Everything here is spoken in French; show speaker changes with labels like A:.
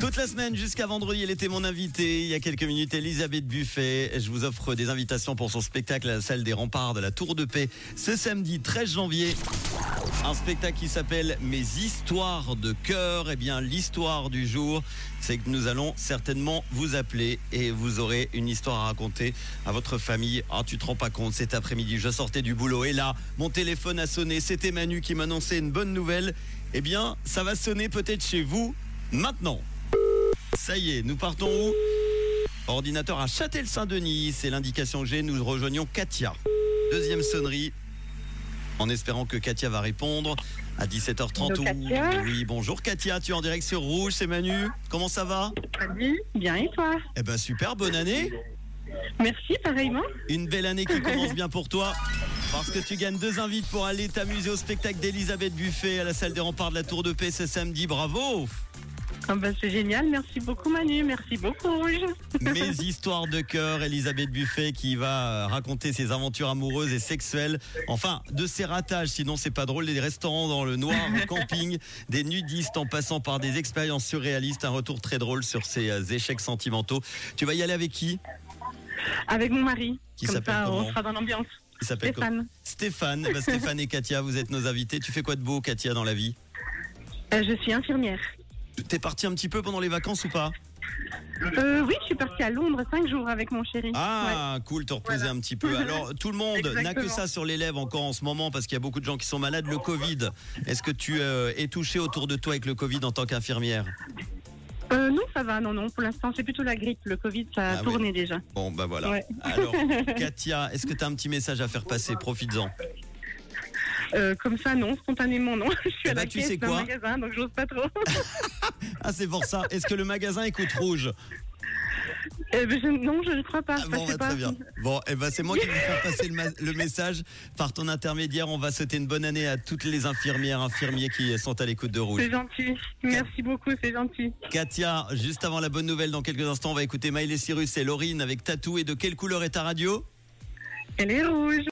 A: Toute la semaine jusqu'à vendredi, elle était mon invitée. Il y a quelques minutes, Elisabeth Buffet. Je vous offre des invitations pour son spectacle à la salle des remparts de la Tour de Paix ce samedi 13 janvier. Un spectacle qui s'appelle Mes histoires de cœur. Eh bien, l'histoire du jour, c'est que nous allons certainement vous appeler et vous aurez une histoire à raconter à votre famille. Ah, tu te rends pas compte, cet après-midi, je sortais du boulot et là, mon téléphone a sonné. C'était Manu qui m'annonçait une bonne nouvelle. Eh bien, ça va sonner peut-être chez vous maintenant. Ça y est, nous partons où Ordinateur à Châtel-Saint-Denis, c'est l'indication que j'ai. Nous rejoignons Katia. Deuxième sonnerie. En espérant que Katia va répondre à 17h30.
B: Hello, Katia.
A: Oui, bonjour Katia, tu es en direct sur Rouge, c'est Manu. Comment ça va
B: Salut, bien et toi
A: Eh ben super, bonne année.
B: Merci, pareillement.
A: Une belle année qui commence bien pour toi. Parce que tu gagnes deux invites pour aller t'amuser au spectacle d'Elisabeth Buffet à la salle des remparts de la Tour de Paix ce samedi. Bravo
B: Ah bah, c'est génial, merci beaucoup Manu, merci beaucoup Rouge.
A: Mes histoires de cœur, Elisabeth Buffet qui va euh, raconter ses aventures amoureuses et sexuelles. Enfin, de ses ratages, sinon c'est pas drôle. Des restaurants dans le noir, au camping, des nudistes en passant par des expériences surréalistes. Un retour très drôle sur ses euh, échecs sentimentaux. Tu vas y aller avec qui?
B: Avec mon mari.
A: Qui
B: Comme
A: s'appelle
B: ça, on sera dans l'ambiance.
A: Il s'appelle
B: Stéphane.
A: Stéphane. Eh ben, Stéphane et Katia, vous êtes nos invités. Tu fais quoi de beau, Katia, dans la vie?
B: Euh, je suis infirmière.
A: T'es parti un petit peu pendant les vacances ou pas
B: Euh, oui, je suis partie à Londres cinq jours avec mon chéri.
A: Ah, cool, te reposer
B: Voilà.
A: un petit peu. Alors, tout le monde n'a que ça sur les lèvres encore en ce moment parce qu'il y a beaucoup de gens qui sont malades. Le Covid, est-ce que tu euh, es touché autour de toi avec le Covid en tant qu'infirmière?
B: Euh, non, ça va, non, non, pour l'instant, c'est plutôt la grippe. Le Covid, ça a
A: Ah oui.
B: tourné déjà.
A: Bon, bah voilà.
B: Ouais.
A: Alors, Katia, est-ce que tu as un petit message à faire passer? Profites-en.
B: Euh, comme ça, non, spontanément, non. Je suis
A: Eh
B: à
A: bah,
B: la
A: tu
B: caisse
A: sais quoi
B: magasin, donc j'ose pas trop.
A: Ah, c'est pour ça. Est-ce que le magasin écoute rouge
B: Euh, ben, je- non, je ne crois pas.
A: Ah, Bon, bah,
B: pas.
A: très bien. Bon, eh ben, c'est moi qui vais faire passer le, message par ton intermédiaire. On va souhaiter une bonne année à toutes les infirmières, infirmiers qui sont à l'écoute de rouge.
B: C'est gentil. Merci beaucoup, c'est gentil.
A: Katia, juste avant la bonne nouvelle, dans quelques instants, on va écouter Miley Cyrus et Laurine avec Tatou. Et de quelle couleur est ta radio?
B: Elle est rouge.